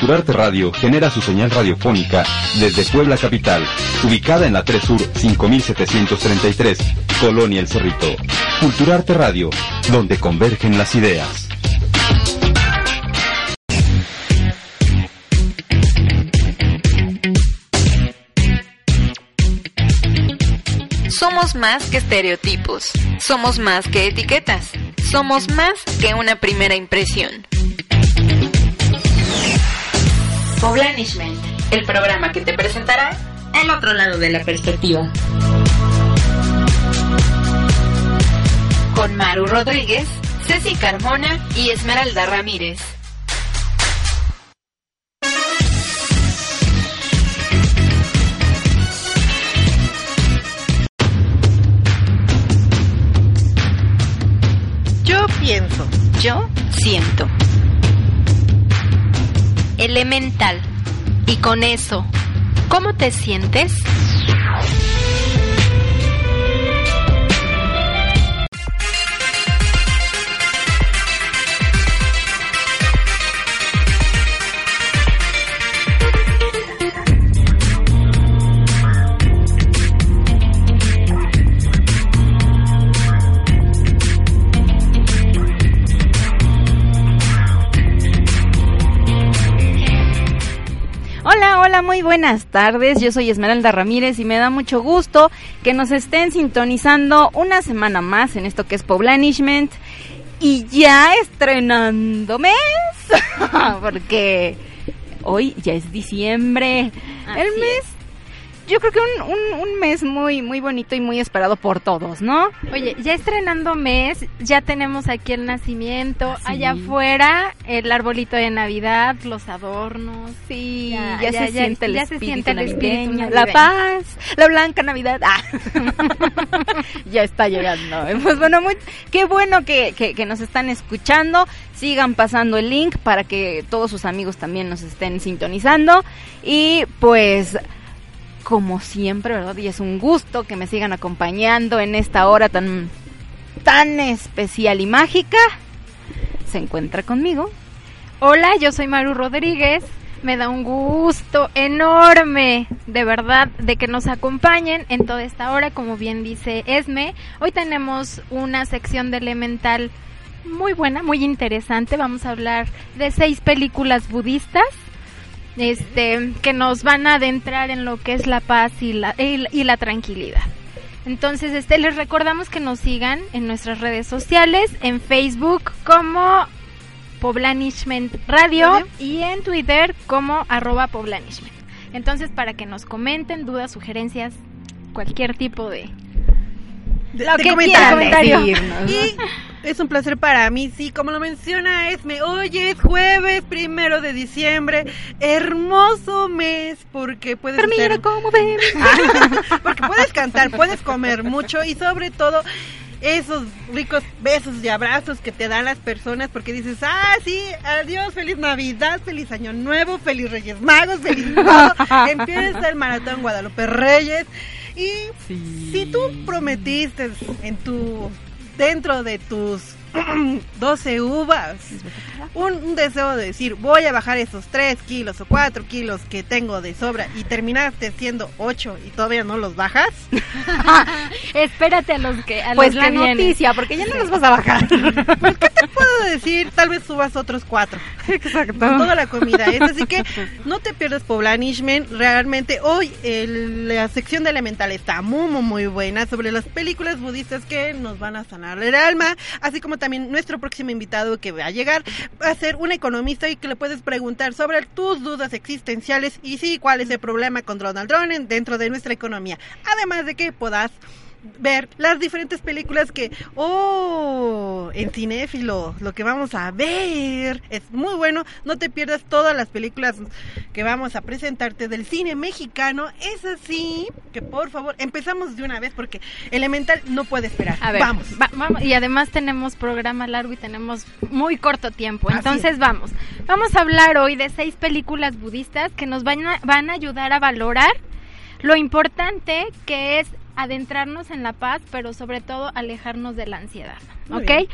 Culturarte Radio genera su señal radiofónica desde Puebla Capital, ubicada en la 3 Sur 5733, Colonia El Cerrito. Culturarte Radio, donde convergen las ideas. Somos más que estereotipos, somos más que etiquetas, somos más que una primera impresión. Poblanishment, el programa que te presentará el otro lado de la perspectiva. Con Maru Rodríguez, Ceci Carmona y Esmeralda Ramírez. Yo pienso. Yo siento. Elemental. Y con eso, ¿cómo te sientes? Muy buenas tardes. Yo soy Esmeralda Ramírez y me da mucho gusto que nos estén sintonizando una semana más en esto que es Poblanishment y ya estrenando mes, porque hoy ya es diciembre. El mes, yo creo que un, un, un mes muy, muy bonito y muy esperado por todos, ¿no? Oye, ya estrenando mes, ya tenemos aquí el nacimiento, Sí. allá afuera el arbolito de Navidad, los adornos. Sí, Ya, ya, ya, se ya, siente el se espíritu siente el espíritu navideño, la paz, la blanca Navidad. Ah. ya está llegando. Pues bueno, muy, qué bueno que, que, que nos están escuchando. Sigan pasando el link para que todos sus amigos también nos estén sintonizando. Y pues como siempre, ¿verdad? Y es un gusto que me sigan acompañando en esta hora tan, tan especial y mágica. Se encuentra conmigo. Hola, yo soy Maru Rodríguez. Me da un gusto enorme, de verdad, de que nos acompañen en toda esta hora, como bien dice Esme. Hoy tenemos una sección de Elemental muy buena, muy interesante. Vamos a hablar de seis películas budistas este, que nos van a adentrar en lo que es la paz y la, y, y la tranquilidad. Entonces, este, les recordamos que nos sigan en nuestras redes sociales, en Facebook como Poblanishment Radio Radio. y en Twitter como arroba Poblanishment. Entonces, para que nos comenten dudas, sugerencias, cualquier tipo de... De, Lo de que. Y es un placer para mí, sí, como lo menciona Esme, hoy es jueves primero de diciembre, hermoso mes, porque puedes Pero mira cómo ven. porque puedes cantar, puedes comer mucho y sobre todo esos ricos besos y abrazos que te dan las personas porque dices, ah, sí, adiós, feliz Navidad, feliz Año Nuevo, feliz Reyes Magos, feliz todo. Empieza el maratón Guadalupe Reyes y si tú prometiste en tu dentro de tus 12 uvas un, un deseo de decir voy a bajar esos 3 kilos o 4 kilos que tengo de sobra y terminaste siendo 8 y todavía no los bajas, Espérate a los que a Pues los la que vienen. noticia, porque ya no los vas a bajar. pues ¿qué te puedo decir? Tal vez subas otros 4 Exacto. con toda la comida. Es así que no te pierdas Poblanishment. Realmente hoy el- la sección de Elemental está muy, muy, muy buena sobre las películas budistas que nos van a sanar el alma. Así como también nuestro próximo invitado que va a llegar va a ser un economista y que le puedes preguntar sobre tus dudas existenciales y sí, cuál es el problema con Donald Trump en- dentro de nuestra economía. Además de que puedas ver las diferentes películas que, oh, en cinéfilo, lo que vamos a ver es muy bueno. No te pierdas todas las películas que vamos a presentarte del cine mexicano. Es así que, por favor, empezamos de una vez porque Elemental no puede esperar. A ver, vamos. va- vamos. Y además tenemos programa largo y tenemos muy corto tiempo. Así Entonces es. vamos. Vamos a hablar hoy de seis películas budistas que nos van a, van a ayudar a valorar lo importante que es adentrarnos en la paz, pero sobre todo alejarnos de la ansiedad. Muy ¿Ok? bien.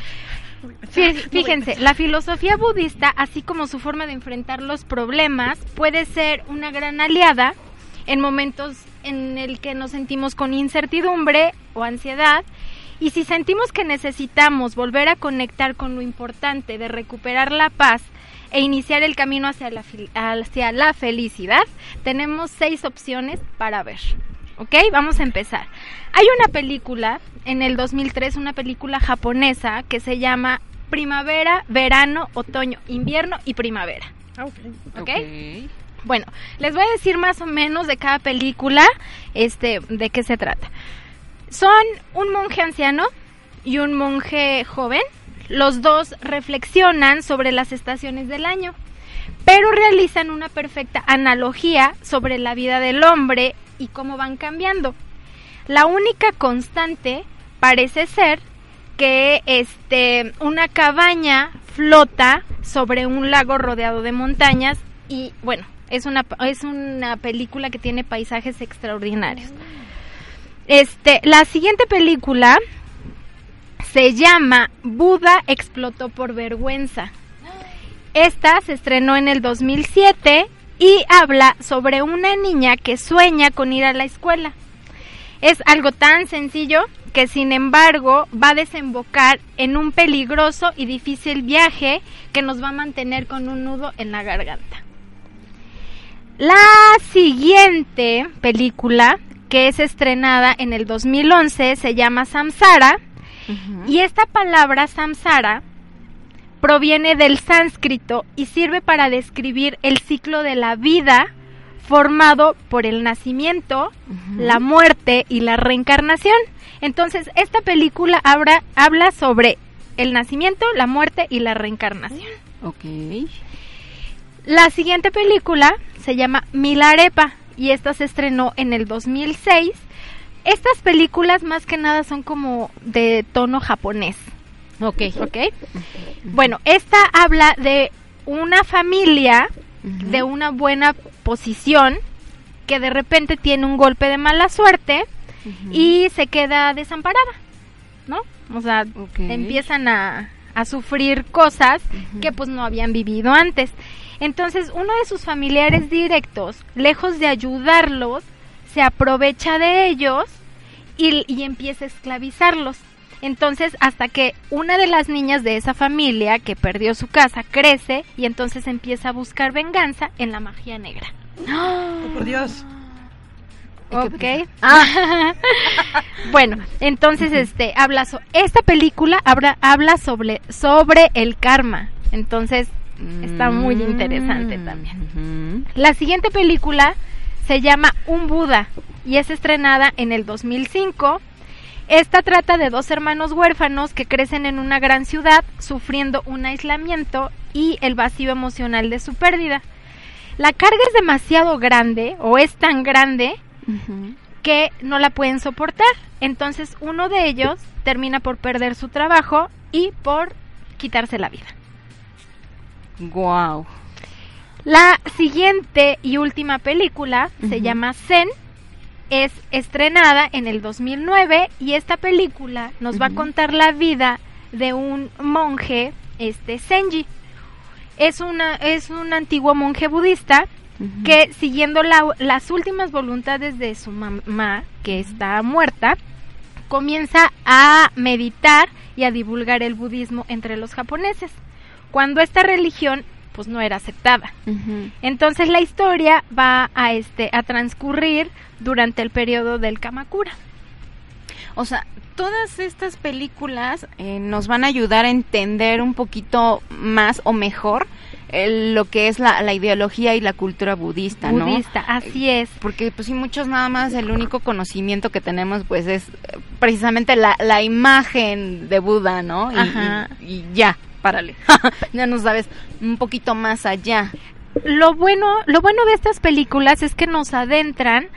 Fíjense, la filosofía budista, así como su forma de enfrentar los problemas, puede ser una gran aliada en momentos en el que nos sentimos con incertidumbre o ansiedad. Y si sentimos que necesitamos volver a conectar con lo importante de recuperar la paz e iniciar el camino hacia la, hacia la felicidad, tenemos seis opciones para ver. ¿Ok? Vamos a empezar. Hay una película en el 2003, una película japonesa que se llama Primavera, Verano, Otoño, Invierno y Primavera. Ah, ok. ¿Ok? Bueno, les voy a decir más o menos de cada película, este, de qué se trata. Son un monje anciano y un monje joven. Los dos reflexionan sobre las estaciones del año, pero realizan una perfecta analogía sobre la vida del hombre y cómo van cambiando. La única constante parece ser que este una cabaña flota sobre un lago rodeado de montañas y bueno, es una es una película que tiene paisajes extraordinarios. Este, la siguiente película se llama Buda explotó por vergüenza. Esta se estrenó en el 2007 y habla sobre una niña que sueña con ir a la escuela. Es algo tan sencillo que sin embargo va a desembocar en un peligroso y difícil viaje que nos va a mantener con un nudo en la garganta. La siguiente película, que es estrenada en el 2011, se llama Samsara. Y esta palabra samsara proviene del sánscrito y sirve para describir el ciclo de la vida formado por el nacimiento, la muerte y la reencarnación. Entonces, esta película habla, habla sobre el nacimiento, la muerte y la reencarnación. Ok. La siguiente película se llama Milarepa y esta se estrenó en el 2006. Estas películas más que nada son como de tono japonés. Ok. ¿Ok? Bueno, esta habla de una familia de una buena posición que de repente tiene un golpe de mala suerte y se queda desamparada, ¿no? O sea, empiezan a, a sufrir cosas que pues no habían vivido antes. Entonces, uno de sus familiares directos, lejos de ayudarlos, se aprovecha de ellos y, y empieza a esclavizarlos. Entonces, hasta que una de las niñas de esa familia que perdió su casa crece y entonces empieza a buscar venganza en la magia negra. Oh, por Dios. Ok. bueno, entonces este habla so- esta película habla, habla sobre sobre el karma. Entonces, está muy interesante también. La siguiente película se llama Un Buda y es estrenada en el 2005. Esta trata de dos hermanos huérfanos que crecen en una gran ciudad sufriendo un aislamiento y el vacío emocional de su pérdida. La carga es demasiado grande o es tan grande que no la pueden soportar. Entonces uno de ellos termina por perder su trabajo y por quitarse la vida. Guau. La siguiente y última película se llama Zen. Es estrenada en el 2009 y esta película nos va a contar la vida de un monje, este Senji. Es una es un antiguo monje budista que siguiendo la- las últimas voluntades de su mamá, que está muerta, comienza a meditar y a divulgar el budismo entre los japoneses, cuando esta religión pues no era aceptada. Entonces la historia va a este a transcurrir durante el periodo del Kamakura. O sea, todas estas películas eh, nos van a ayudar a entender un poquito más o mejor eh, lo que es la, la ideología y la cultura budista, ¿no? budista, así es. Porque pues sí, muchos nada más el único conocimiento que tenemos pues es eh, precisamente la, la imagen de Buda, ¿no? Y, Ajá. y- y ya, párale. ya no sabes un poquito más allá. Lo bueno, lo bueno de estas películas es que nos adentran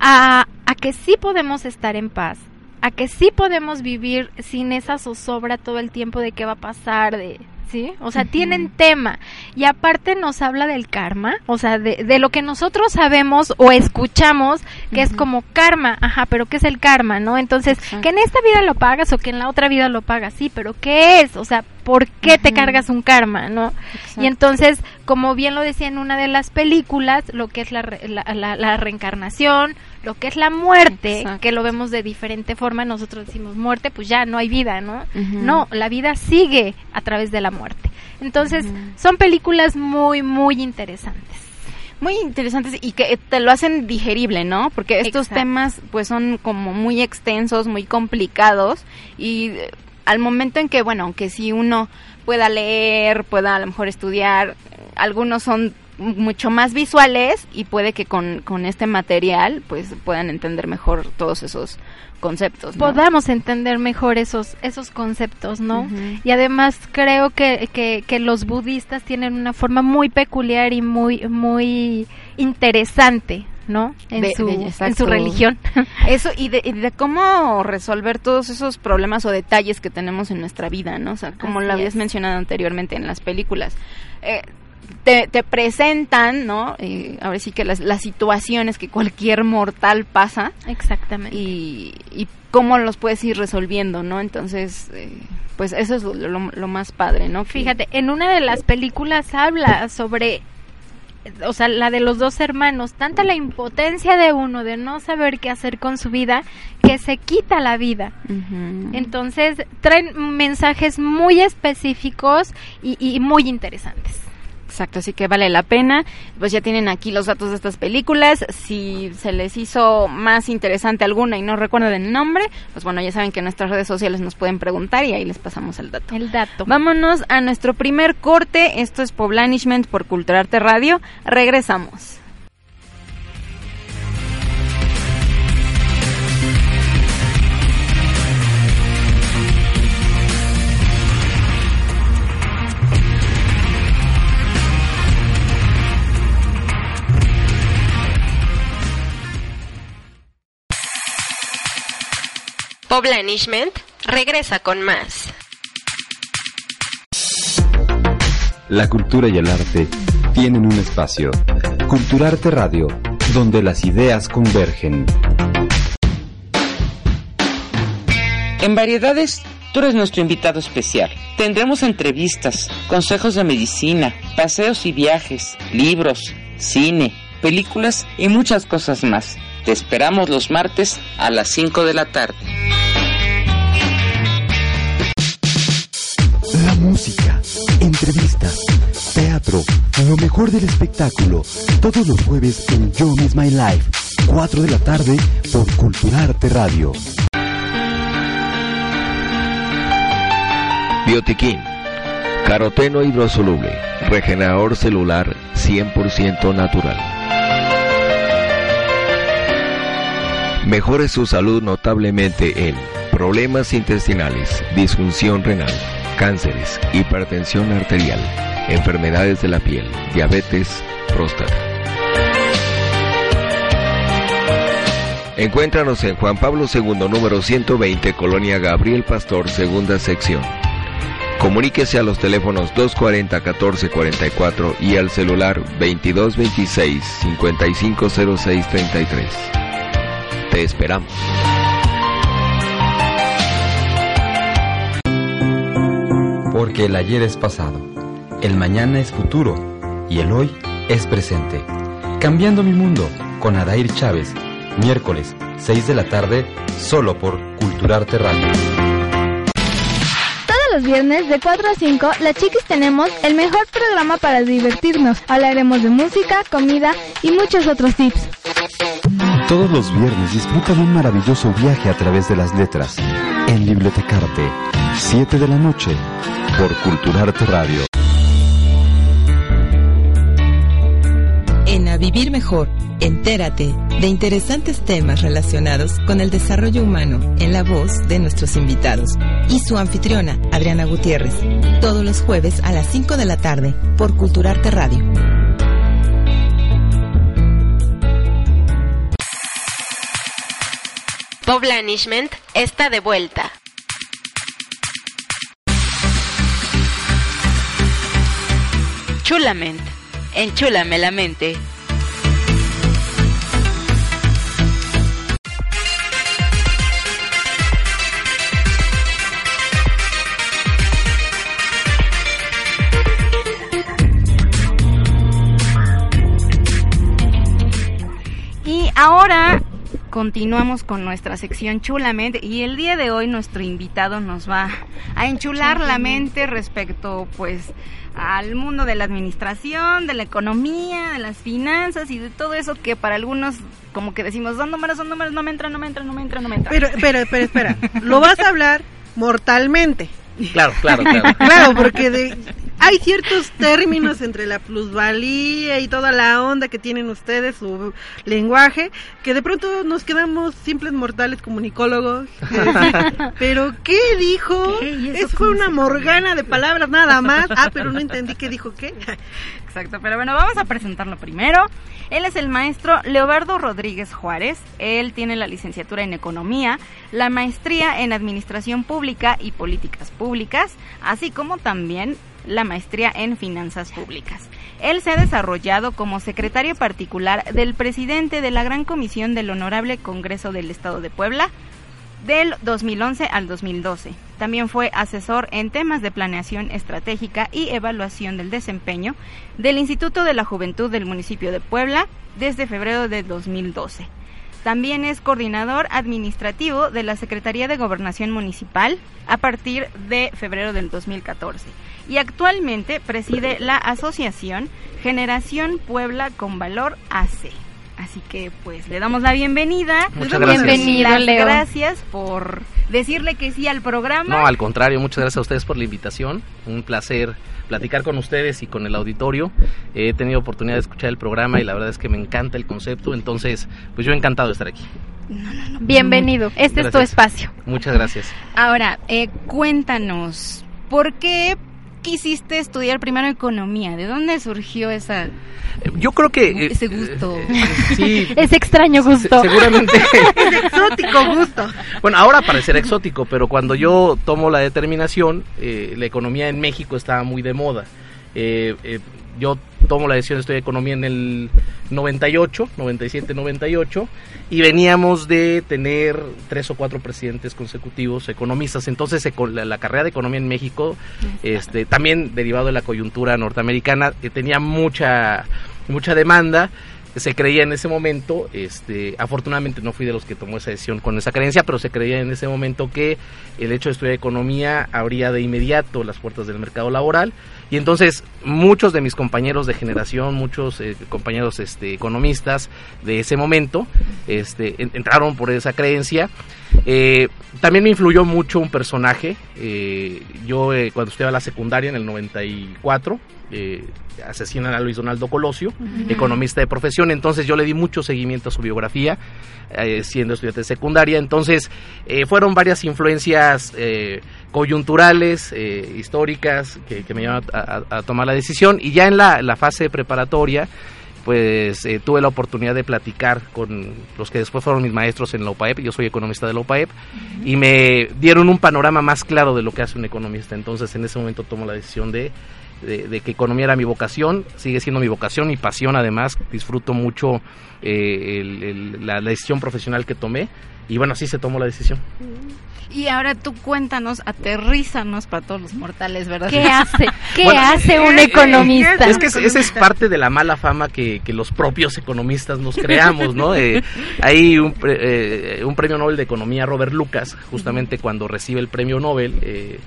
a, a que sí podemos estar en paz, a que sí podemos vivir sin esa zozobra todo el tiempo de qué va a pasar, de ¿sí? O sea, tienen tema. Y aparte nos habla del karma, o sea, de, de lo que nosotros sabemos o escuchamos, que es como karma, ajá, pero ¿qué es el karma, no? Entonces, que en esta vida lo pagas o que en la otra vida lo pagas, sí, pero ¿qué es? O sea, ¿por qué te cargas un karma, no? Y entonces, como bien lo decía en una de las películas, lo que es la, la- la reencarnación, lo que es la muerte, Exacto. que lo vemos de diferente forma, nosotros decimos muerte, pues ya no hay vida, ¿no? No, la vida sigue a través de la muerte. Entonces, son películas muy, muy interesantes. Muy interesantes y que te lo hacen digerible, ¿no? Porque estos Exacto. temas pues son como muy extensos, muy complicados y eh, al momento en que, bueno, aunque si uno pueda leer, pueda a lo mejor estudiar, eh, algunos son mucho más visuales y puede que con, con este material pues puedan entender mejor todos esos conceptos. ¿no? Podamos entender mejor esos, esos conceptos, ¿no? Y además creo que, que, que los budistas tienen una forma muy peculiar y muy, muy interesante, ¿no? En, De- su, de- en su religión. Eso, y de, y de cómo resolver todos esos problemas o detalles que tenemos en nuestra vida, ¿no? O sea, como Así lo habías es. mencionado anteriormente en las películas. Eh, te, te presentan, ¿no? Eh, ahora sí que las, las situaciones que cualquier mortal pasa Exactamente. y, y cómo los puedes ir resolviendo, ¿no? Entonces, eh, pues eso es lo, lo- lo más padre, ¿no? Fíjate, en una de las películas habla sobre, o sea, la de los dos hermanos, tanta la impotencia de uno de no saber qué hacer con su vida, que se quita la vida. Entonces, traen mensajes muy específicos y, y muy interesantes. Exacto, así que vale la pena. Pues ya tienen aquí los datos de estas películas. Si se les hizo más interesante alguna y no recuerdan el nombre, pues bueno, ya saben que en nuestras redes sociales nos pueden preguntar y ahí les pasamos el dato. El dato. Vámonos a nuestro primer corte. Esto es Poblanishment por Culturarte Radio. Regresamos. Poblanishment regresa con más. La cultura y el arte tienen un espacio. Culturarte Radio, donde las ideas convergen. En Variedades, tú eres nuestro invitado especial. Tendremos entrevistas, consejos de medicina, paseos y viajes, libros, cine, películas y muchas cosas más. Te esperamos los martes a las 5 de la tarde. La música, entrevistas, teatro, lo mejor del espectáculo, todos los jueves en Yo Miss My Life, 4 de la tarde por Culturarte Radio. Biotiquín. Caroteno hidrosoluble. Regenerador celular 100% natural. Mejore su salud notablemente en problemas intestinales, disfunción renal, cánceres, hipertensión arterial, enfermedades de la piel, diabetes, próstata. Encuéntranos en Juan Pablo II, número 120, Colonia Gabriel Pastor, segunda sección. Comuníquese a los teléfonos 240-1444 y al celular 2226-550633. Te esperamos. Porque el ayer es pasado, el mañana es futuro y el hoy es presente. Cambiando mi mundo con Adair Chávez, miércoles 6 de la tarde, solo por Culturarte Radio. Todos los viernes de 4 a 5, las chiquis tenemos el mejor programa para divertirnos. Hablaremos de música, comida y muchos otros tips. Todos los viernes disfruta de un maravilloso viaje a través de las letras en Bibliotecarte, 7 de la noche, por Culturarte Radio. En A Vivir Mejor, entérate de interesantes temas relacionados con el desarrollo humano en la voz de nuestros invitados y su anfitriona, Adriana Gutiérrez, todos los jueves a las 5 de la tarde por Culturarte Radio. Poblanishment está de vuelta. Chulamente, enchúlame la mente. Ahora continuamos con nuestra sección Chulamente y el día de hoy nuestro invitado nos va a enchular la mente respecto pues al mundo de la administración, de la economía, de las finanzas y de todo eso que para algunos como que decimos son números, son números, no me entra, no me entra, no me entra, no me entra. Pero, pero, pero espera, lo vas a hablar mortalmente. Claro, claro, claro. Claro, porque de- hay ciertos términos entre la plusvalía y toda la onda que tienen ustedes, su lenguaje, que de pronto nos quedamos simples mortales comunicólogos. que Pero, ¿qué dijo? ¿Qué? ¿Y eso fue una morgana de palabras nada más. Ah, pero no entendí qué dijo qué. Exacto, pero bueno, vamos a presentarlo primero. Él es el maestro Leobardo Rodríguez Juárez. Él tiene la licenciatura en Economía, la maestría en Administración Pública y Políticas Públicas, así como también la maestría en Finanzas Públicas. Él se ha desarrollado como secretario particular del presidente de la Gran Comisión del Honorable Congreso del Estado de Puebla, del 2011 al 2012. También fue asesor en temas de planeación estratégica y evaluación del desempeño del Instituto de la Juventud del municipio de Puebla desde febrero de 2012. También es coordinador administrativo de la Secretaría de Gobernación Municipal a partir de febrero del 2014 y actualmente preside la asociación Generación Puebla con Valor AC. Así que pues le damos la bienvenida. Muchas Le damos gracias. Bienvenido, Leo. Gracias por decirle que sí al programa. No, al contrario, muchas gracias a ustedes por la invitación. Un placer platicar con ustedes y con el auditorio. He tenido oportunidad de escuchar el programa y la verdad es que me encanta el concepto. Entonces, pues yo encantado de estar aquí. Bienvenido. Este es tu espacio. Muchas gracias. Ahora, eh, cuéntanos, ¿por qué quisiste estudiar primero economía? ¿De dónde surgió esa, Eh, Yo creo que... eh, ese gusto? sí, Es extraño gusto. se- seguramente... Es exótico gusto. Bueno, ahora parecerá exótico, pero cuando yo tomo la determinación, eh, la economía en México estaba muy de moda. Yo tomo la decisión de estudiar economía en el 98, 97, 98, y veníamos de tener tres o cuatro presidentes consecutivos economistas. Entonces, la, la carrera de economía en México, este, también derivado de la coyuntura norteamericana, eh, tenía mucha, mucha demanda se creía en ese momento, este, afortunadamente no fui de los que tomó esa decisión con esa creencia, pero se creía en ese momento que el hecho de estudiar economía abría de inmediato las puertas del mercado laboral y entonces muchos de mis compañeros de generación, muchos eh, compañeros este, economistas de ese momento, este, en- entraron por esa creencia. Eh, también me influyó mucho un personaje. eh, yo eh, cuando estudiaba la secundaria en el 94 eh, asesinan a Luis Donaldo Colosio, economista de profesión. Entonces yo le di mucho seguimiento a su biografía, eh, siendo estudiante de secundaria. Entonces eh, fueron varias influencias eh, coyunturales, históricas, que, que me llevaron a, a- a tomar la decisión. Y ya en la, la fase preparatoria, pues eh, tuve la oportunidad de platicar con los que después fueron mis maestros en la UPAEP, yo soy economista de la UPAEP, y me dieron un panorama más claro de lo que hace un economista. Entonces en ese momento tomo la decisión de, de, de que economía era mi vocación, sigue siendo mi vocación, mi pasión además, disfruto mucho eh, el- el- la, la decisión profesional que tomé, y bueno, así se tomó la decisión. Y ahora tú cuéntanos, aterrízanos para todos los mortales, ¿verdad? ¿Qué hace? ¿Qué Bueno, hace un eh, economista? Es que es- esa es parte de la mala fama que, que los propios economistas nos creamos, ¿no? Eh, hay un, pre- eh, un premio Nobel de Economía, Robert Lucas, justamente cuando recibe el premio Nobel, eh,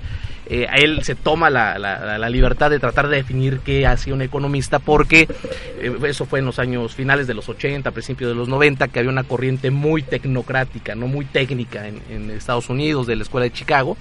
eh, él se toma la, la- la libertad de tratar de definir qué hacía un economista, porque eh, eso fue en los años finales de los 80, principios de los 90, que había una corriente muy tecnocrática, no muy técnica en, en Estados Unidos, de la Escuela de Chicago.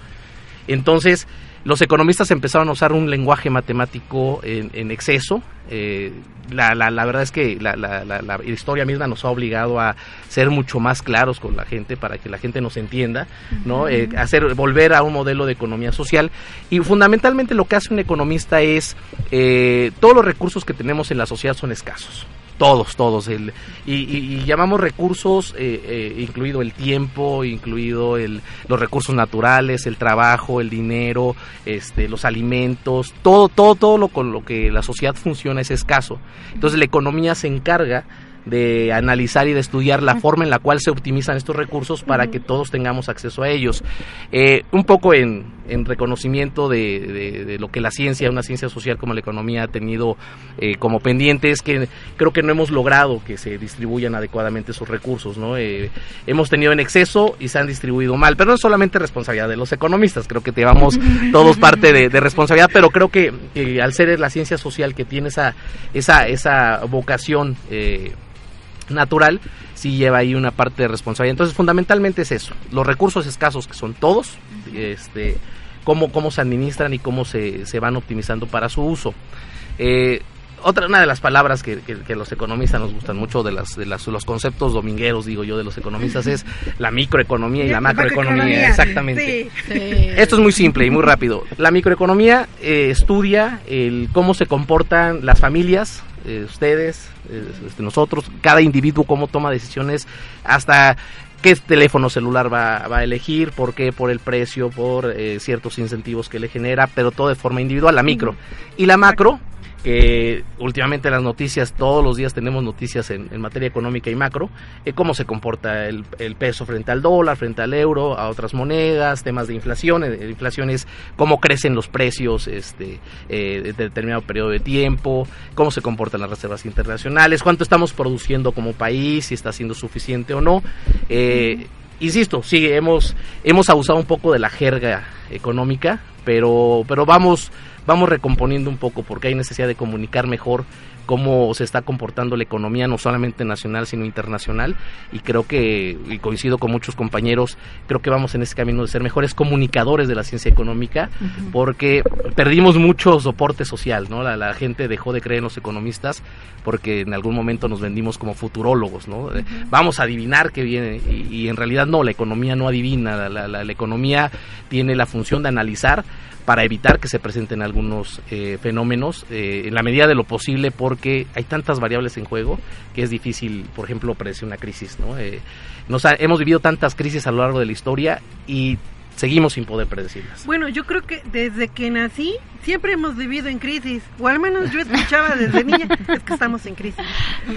Entonces, los economistas empezaron a usar un lenguaje matemático en, en exceso. Eh, la, la- la verdad es que la, la- la- la historia misma nos ha obligado a ser mucho más claros con la gente para que la gente nos entienda, ¿no? Eh, hacer volver a un modelo de economía social y fundamentalmente lo que hace un economista es eh, todos los recursos que tenemos en la sociedad son escasos. Todos, todos. El, y, y- y llamamos recursos, eh, eh, incluido el tiempo, incluido el, los recursos naturales, el trabajo, el dinero, este, los alimentos, todo, todo, todo lo con lo que la sociedad funciona es escaso. Entonces la economía se encarga de analizar y de estudiar la forma en la cual se optimizan estos recursos para que todos tengamos acceso a ellos. Eh, un poco en, en reconocimiento de, de- de lo que la ciencia, una ciencia social como la economía ha tenido eh, como pendiente, es que creo que no hemos logrado que se distribuyan adecuadamente esos recursos. ¿no? Eh, hemos tenido en exceso y se han distribuido mal, pero no es solamente responsabilidad de los economistas, creo que llevamos todos parte de, de responsabilidad, pero creo que, que al ser la ciencia social que tiene esa, esa, esa vocación eh, natural, sí lleva ahí una parte de responsabilidad. Entonces, fundamentalmente es eso, los recursos escasos que son todos, este, cómo, cómo se administran y cómo se, se van optimizando para su uso. Eh, otra una de las palabras que, que- que los economistas nos gustan mucho de las de las, los conceptos domingueros digo yo de los economistas es la microeconomía y la macroeconomía exactamente esto es muy simple y muy rápido. La microeconomía eh, estudia el cómo se comportan las familias, eh, ustedes, eh, este, nosotros, cada individuo cómo toma decisiones hasta qué teléfono celular va, va a elegir, por qué, por el precio, por eh, ciertos incentivos que le genera, pero todo de forma individual, la micro. Y la macro, que últimamente las noticias, todos los días tenemos noticias en, materia económica y macro, eh, cómo se comporta el, el peso frente al dólar, frente al euro, a otras monedas, temas de inflación, eh, inflación es cómo crecen los precios este, eh, de determinado periodo de tiempo, cómo se comportan las reservas internacionales, cuánto estamos produciendo como país, si está siendo suficiente o no. Eh, Insisto, sí, hemos, hemos abusado un poco de la jerga económica, pero, pero vamos, vamos recomponiendo un poco porque hay necesidad de comunicar mejor cómo se está comportando la economía, no solamente nacional, sino internacional. Y creo que, y coincido con muchos compañeros, creo que vamos en ese camino de ser mejores comunicadores de la ciencia económica, porque perdimos mucho soporte social, ¿no? La, la gente dejó de creer en los economistas porque en algún momento nos vendimos como futurólogos, ¿no? Vamos a adivinar qué viene y, y en realidad no, la economía no adivina, la, la- la- la economía tiene la función de analizar para evitar que se presenten algunos eh, fenómenos eh, en la medida de lo posible porque hay tantas variables en juego que es difícil, por ejemplo, predecir una crisis, ¿no? Eh, nos ha- hemos vivido tantas crisis a lo largo de la historia y seguimos sin poder predecirlas. Bueno, yo creo que desde que nací siempre hemos vivido en crisis, o al menos yo escuchaba desde niña, es que estamos en crisis.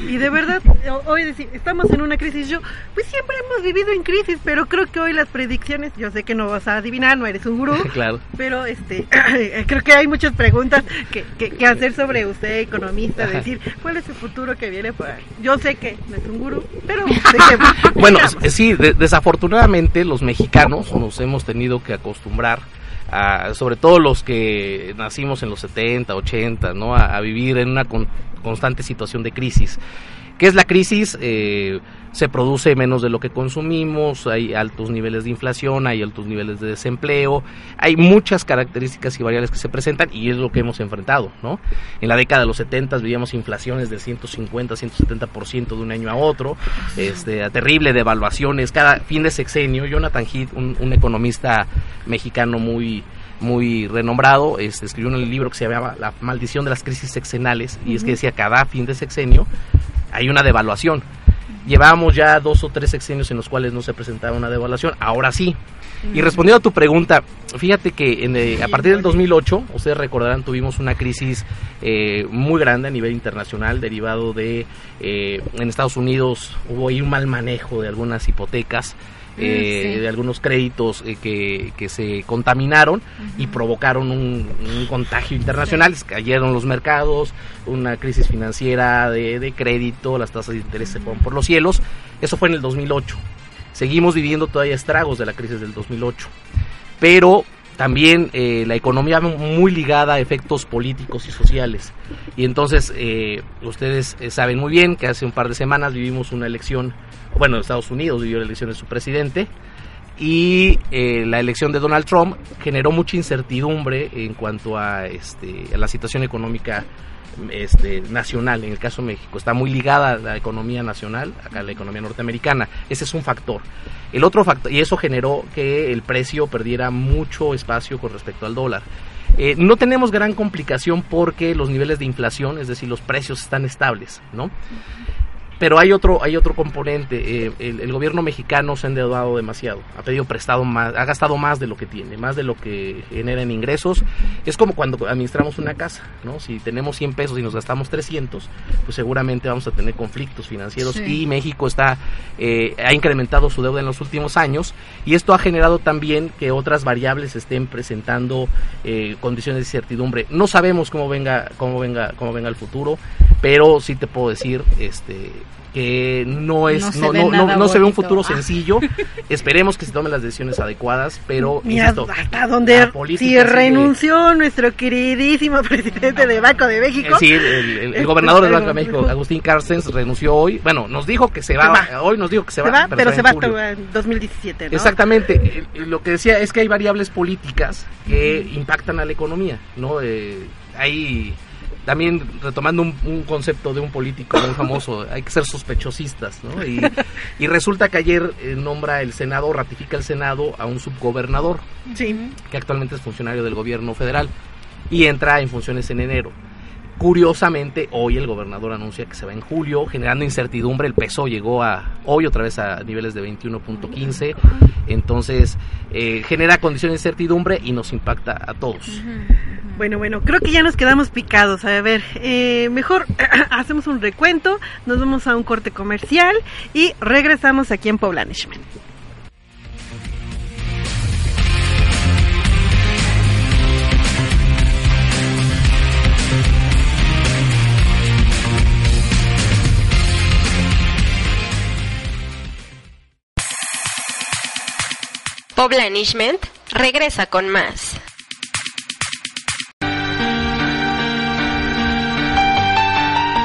Y de verdad, hoy decir, estamos en una crisis, yo, pues siempre hemos vivido en crisis, pero creo que hoy las predicciones, yo sé que no vas a adivinar, no eres un gurú, claro. pero este, creo que hay muchas preguntas que, que, que hacer sobre usted, economista, Ajá. decir, ¿cuál es el futuro que viene por ahí? Yo sé que no es un gurú, pero sé que... Bueno, sí, de- desafortunadamente los mexicanos nos hemos tenido que acostumbrar a, sobre todo los que nacimos en los 70, 80, ¿no? A, vivir en una con- constante situación de crisis. ¿Qué es la crisis? Eh, se produce menos de lo que consumimos, hay altos niveles de inflación, hay altos niveles de desempleo, hay muchas características y variables que se presentan y es lo que hemos enfrentado, ¿no? En la década de los 70 vivíamos inflaciones del 150, 170% de un año a otro, este, terrible devaluaciones, cada fin de sexenio, Jonathan Heath, un, un economista mexicano muy muy renombrado, este, escribió un libro que se llamaba La maldición de las crisis sexenales y es que decía cada fin de sexenio hay una devaluación. Llevábamos ya dos o tres sexenios en los cuales no se presentaba una devaluación, ahora sí. Y respondiendo a tu pregunta, fíjate que en, eh, a partir del 2008, ustedes recordarán, tuvimos una crisis eh, muy grande a nivel internacional derivado de, eh, en Estados Unidos hubo ahí un mal manejo de algunas hipotecas, eh, sí. de algunos créditos eh, que, que se contaminaron y provocaron un, un contagio internacional, cayeron los mercados, una crisis financiera de, de crédito, las tasas de interés se fueron por los cielos, eso fue en el 2008. Seguimos viviendo todavía estragos de la crisis del 2008, pero también eh, la economía muy ligada a efectos políticos y sociales. Y entonces eh, ustedes saben muy bien que hace un par de semanas vivimos una elección, bueno, Estados Unidos vivió la elección de su presidente y eh, la elección de Donald Trump generó mucha incertidumbre en cuanto a, este, a la situación económica este, nacional. En el caso de México está muy ligada a la economía nacional, a la economía norteamericana. Ese es un factor. El otro factor, y eso generó que el precio perdiera mucho espacio con respecto al dólar. Eh, no tenemos gran complicación porque los niveles de inflación, es decir, los precios están estables, ¿no? Pero hay otro, hay otro componente. eh, el, el gobierno mexicano se ha endeudado demasiado. Ha pedido prestado más, ha gastado más de lo que tiene, más de lo que genera en ingresos. Es como cuando administramos una casa, ¿no? Si tenemos 100 pesos y nos gastamos 300, pues seguramente vamos a tener conflictos financieros. Sí. Y México está, eh, ha incrementado su deuda en los últimos años. Y esto ha generado también que otras variables estén presentando eh, condiciones de incertidumbre. No sabemos cómo venga, cómo venga, cómo venga el futuro, pero sí te puedo decir, este que no es No se no, ve no, no, se ve un futuro Ah. sencillo esperemos que se tomen las decisiones adecuadas pero Mira, insisto, hasta donde si renunció nuestro queridísimo presidente de Banco de México. Eh, sí, el, el- el- el gobernador del Banco de México, Agustín Carstens, renunció hoy. Bueno, nos dijo que se va. Se Hoy nos dijo que se, se va, pero se va hasta en 2017, ¿no? Exactamente. Eh, Lo que decía es que hay variables políticas que impactan a la economía, ¿no? Eh, hay también retomando un, un concepto de un político muy famoso, hay que ser sospechosistas, ¿no? Y, y resulta que ayer eh, nombra el Senado, ratifica el Senado a un subgobernador, Sí. que actualmente es funcionario del gobierno federal, y entra en funciones en enero. Curiosamente, hoy el gobernador anuncia que se va en julio, generando incertidumbre. El peso llegó a hoy otra vez a niveles de 21.15. Entonces, eh, genera condiciones de incertidumbre y nos impacta a todos. Bueno, bueno, creo que ya nos quedamos picados. A ver, eh, mejor hacemos un recuento, nos vamos a un corte comercial y regresamos aquí en Poblanishment. Poblanishment regresa con más.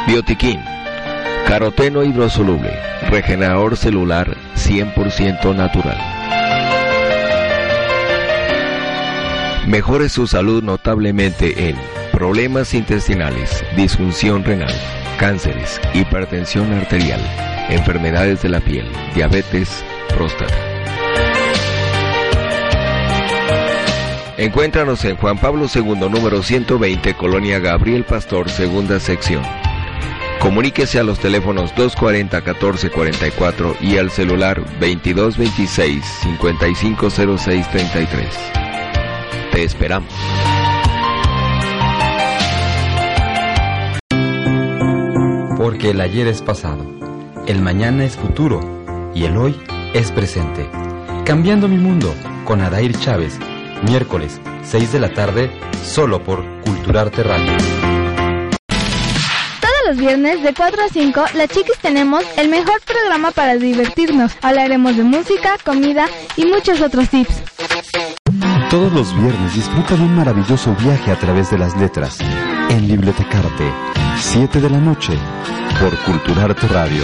Biotiquín. Caroteno hidrosoluble. Regenerador celular 100% natural. Mejore su salud notablemente en problemas intestinales, disfunción renal, cánceres, hipertensión arterial, enfermedades de la piel, diabetes, próstata. Encuéntranos en Juan Pablo II, número 120, Colonia Gabriel Pastor, segunda sección. Comuníquese a los teléfonos 240-1444 y al celular 2226-550633. Te esperamos. Porque el ayer es pasado, el mañana es futuro y el hoy es presente. Cambiando mi mundo con Adair Chávez, miércoles 6 de la tarde, solo por Culturarte Radio. Todos los viernes de 4 a 5, las chiquis tenemos el mejor programa para divertirnos. Hablaremos de música, comida y muchos otros tips. Todos los viernes disfruta de un maravilloso viaje a través de las letras. En Bibliotecarte, 7 de la noche, por Culturarte Radio.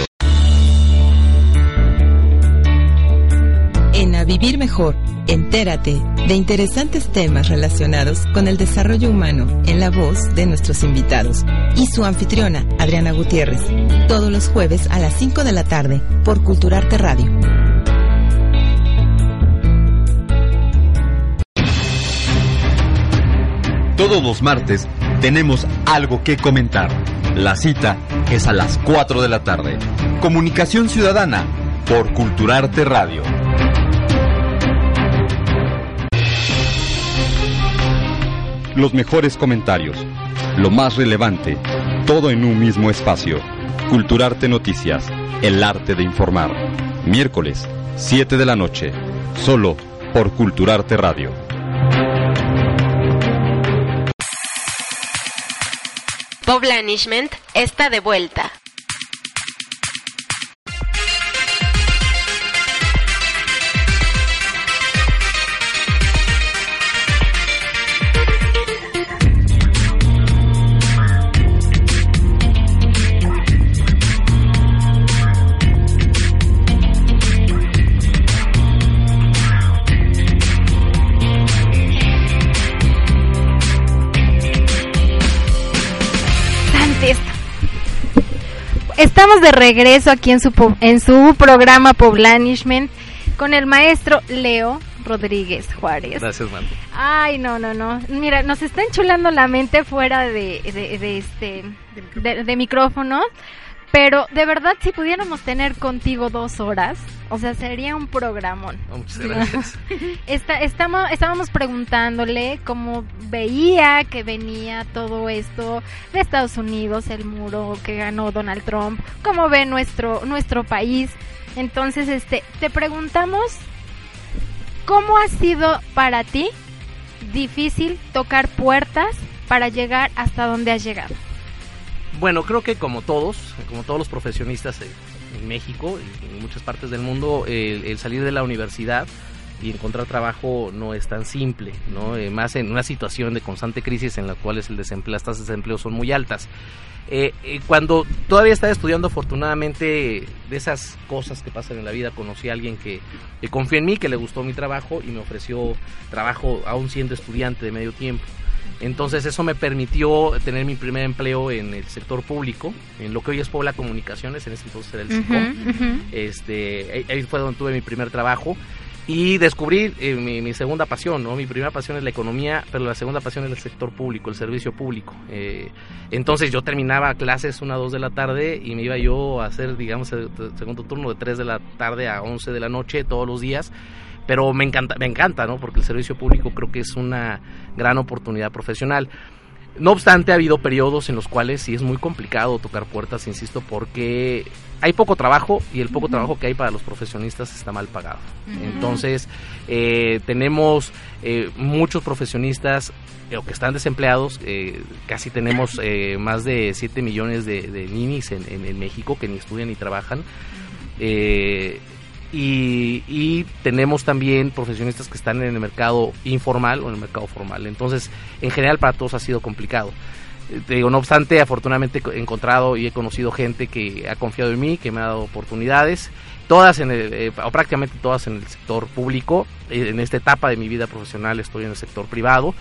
Vivir Mejor, entérate de interesantes temas relacionados con el desarrollo humano en la voz de nuestros invitados y su anfitriona, Adriana Gutiérrez, todos los jueves a las 5 de la tarde por Culturarte Radio. Todos los martes tenemos algo que comentar. La cita es a las 4 de la tarde. Comunicación Ciudadana por Culturarte Radio. Los mejores comentarios, lo más relevante, todo en un mismo espacio. Culturarte Noticias, el arte de informar. Miércoles, 7 de la noche, solo por Culturarte Radio. Poblanishment está de vuelta. Estamos de regreso aquí en su, en su programa Poblanishment con el maestro Leo Rodríguez Juárez. Gracias, Mandy. Ay, no, no, no. Mira, nos está enchulando la mente fuera de, de, de este de, de micrófono. Pero de verdad, si pudiéramos tener contigo dos horas, o sea, sería un programón. Oh, muchas gracias. Está, estamos, estábamos preguntándole cómo veía que venía todo esto de Estados Unidos, el muro que ganó Donald Trump, cómo ve nuestro, nuestro país. Entonces, este, te preguntamos cómo ha sido para ti difícil tocar puertas para llegar hasta donde has llegado. Bueno, creo que como todos, como todos los profesionistas en, en México y en muchas partes del mundo, el, salir de la universidad y encontrar trabajo no es tan simple, ¿no? Eh, más en una situación de constante crisis en la cual el desempleo, las tasas de desempleo son muy altas. Eh, eh, cuando todavía estaba estudiando, afortunadamente, de esas cosas que pasan en la vida, conocí a alguien que, que confió en mí, que le gustó mi trabajo y me ofreció trabajo aún siendo estudiante de medio tiempo. Entonces eso me permitió tener mi primer empleo en el sector público, en lo que hoy es Puebla Comunicaciones, en ese entonces era el SICOM. Uh -huh, uh -huh. Este, ahí fue donde tuve mi primer trabajo y descubrí eh, mi, mi, segunda pasión, ¿no? Mi primera pasión es la economía, pero la segunda pasión es el sector público, el servicio público. Eh, entonces yo terminaba clases una, dos de la tarde y me iba yo a hacer, digamos, el segundo turno de 3 de la tarde a 11 de la noche todos los días pero me encanta, me encanta, ¿no? Porque el servicio público creo que es una gran oportunidad profesional. No obstante, ha habido periodos en los cuales sí es muy complicado tocar puertas, insisto, porque hay poco trabajo y el poco uh -huh. trabajo que hay para los profesionistas está mal pagado. Uh -huh. Entonces, eh, tenemos eh, muchos profesionistas eh, que están desempleados, casi tenemos más de 7 millones de, de ninis en, en, en, México que ni estudian ni trabajan. Y, tenemos también profesionistas que están en el mercado informal o en el mercado formal. Entonces, en general para todos ha sido complicado. Te digo, no obstante, afortunadamente he encontrado y he conocido gente que ha confiado en mí, que me ha dado oportunidades, todas en el, eh, prácticamente todas en el sector público. En esta etapa de mi vida profesional estoy en el sector privado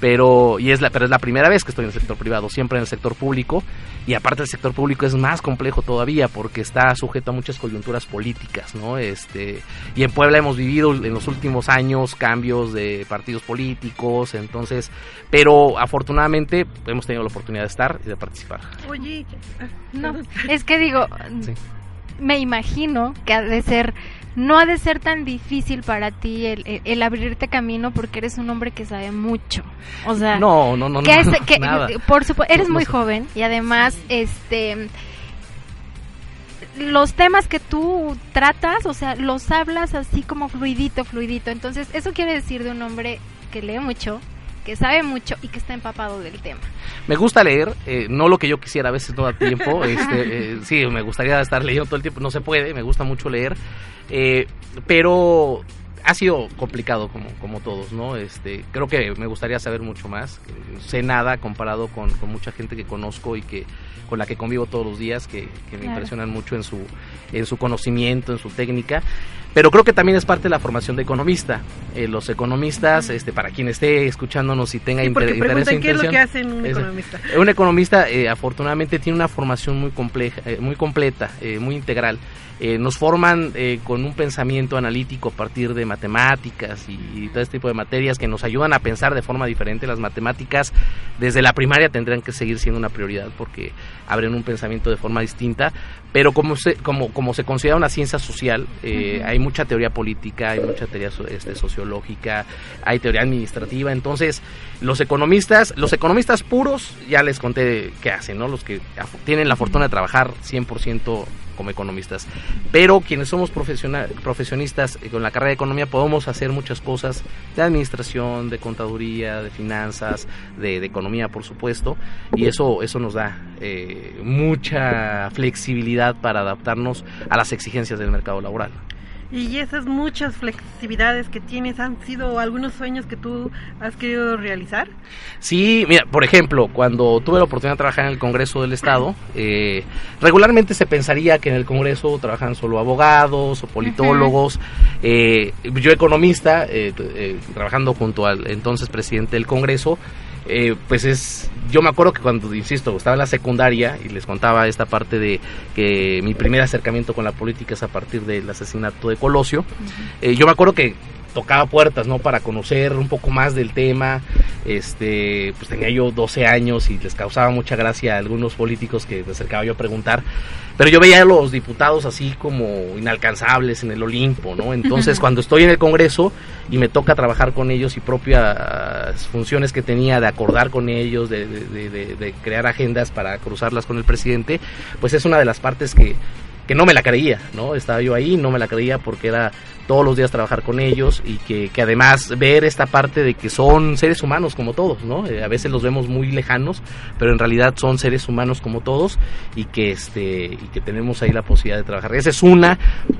pero y es la pero es la primera vez que estoy en el sector privado siempre en el sector público y aparte el sector público es más complejo todavía porque está sujeto a muchas coyunturas políticas no este y en Puebla hemos vivido en los últimos años cambios de partidos políticos entonces pero afortunadamente hemos tenido la oportunidad de estar y de participar oye no es que digo sí. me imagino que ha de ser no ha de ser tan difícil para ti el, el, el, abrirte camino porque eres un hombre que sabe mucho. O sea, no, no, no, que no, es, que, nada. por supuesto, eres no, muy joven y además, este, los temas que tú tratas, o sea, los hablas así como fluidito, fluidito. Entonces, eso quiere decir de un hombre que lee mucho, que sabe mucho y que está empapado del tema. Me gusta leer, eh, no lo que yo quisiera, a veces no da tiempo. este, eh, sí, me gustaría estar leyendo todo el tiempo, no se puede, me gusta mucho leer. Eh, pero ha sido complicado como, como todos, ¿no? Este, creo que me gustaría saber mucho más. Sé nada comparado con, con mucha gente que conozco y que con la que convivo todos los días, que, que me claro. impresionan mucho en su, en su conocimiento, en su técnica. Pero creo que también es parte de la formación de economista. Eh, los economistas, este, para quien esté escuchándonos y tenga sí, inter interés ¿qué es lo que hace un economista? Es, un economista, eh, afortunadamente, tiene una formación muy compleja, eh, muy completa, eh, muy integral. Eh, nos forman eh, con un pensamiento analítico a partir de matemáticas y, y, todo este tipo de materias que nos ayudan a pensar de forma diferente. Las matemáticas desde la primaria tendrán que seguir siendo una prioridad porque abren un pensamiento de forma distinta, pero como se, como, como se considera una ciencia social, eh, uh -huh. hay mucha teoría política, hay mucha teoría este, sociológica, hay teoría administrativa, entonces los economistas, los economistas puros, ya les conté qué hacen, ¿no? Los que tienen la fortuna de trabajar 100% como economistas. Pero quienes somos profesionistas con la carrera de economía podemos hacer muchas cosas de administración, de contaduría, de finanzas, de, de economía, por supuesto, y eso, eso nos da eh, mucha flexibilidad para adaptarnos a las exigencias del mercado laboral. Y esas muchas flexibilidades que tienes han sido algunos sueños que tú has querido realizar. Sí, mira, por ejemplo, cuando tuve la oportunidad de trabajar en el Congreso del Estado, eh, regularmente se pensaría que en el Congreso trabajan solo abogados o politólogos. Uh -huh. eh, yo economista, eh, eh, trabajando junto al entonces presidente del Congreso, eh, pues es, yo me acuerdo que cuando, insisto, estaba en la secundaria y les contaba esta parte de que mi primer acercamiento con la política es a partir del asesinato de Colosio, uh -huh. eh, yo me acuerdo que tocaba puertas, ¿no? Para conocer un poco más del tema. Este, pues tenía yo 12 años y les causaba mucha gracia a algunos políticos que me acercaba yo a preguntar. Pero yo veía a los diputados así como inalcanzables en el Olimpo, ¿no? Entonces, cuando estoy en el Congreso y me toca trabajar con ellos y propias funciones que tenía de acordar con ellos, de, de- de- de crear agendas para cruzarlas con el presidente, pues es una de las partes que, que no me la creía, ¿no? Estaba yo ahí, no me la creía porque era todos los días trabajar con ellos y que, que además ver esta parte de que son seres humanos como todos, ¿no? Eh, a veces los vemos muy lejanos, pero en realidad son seres humanos como todos y que este y que tenemos ahí la posibilidad de trabajar. Esa es una,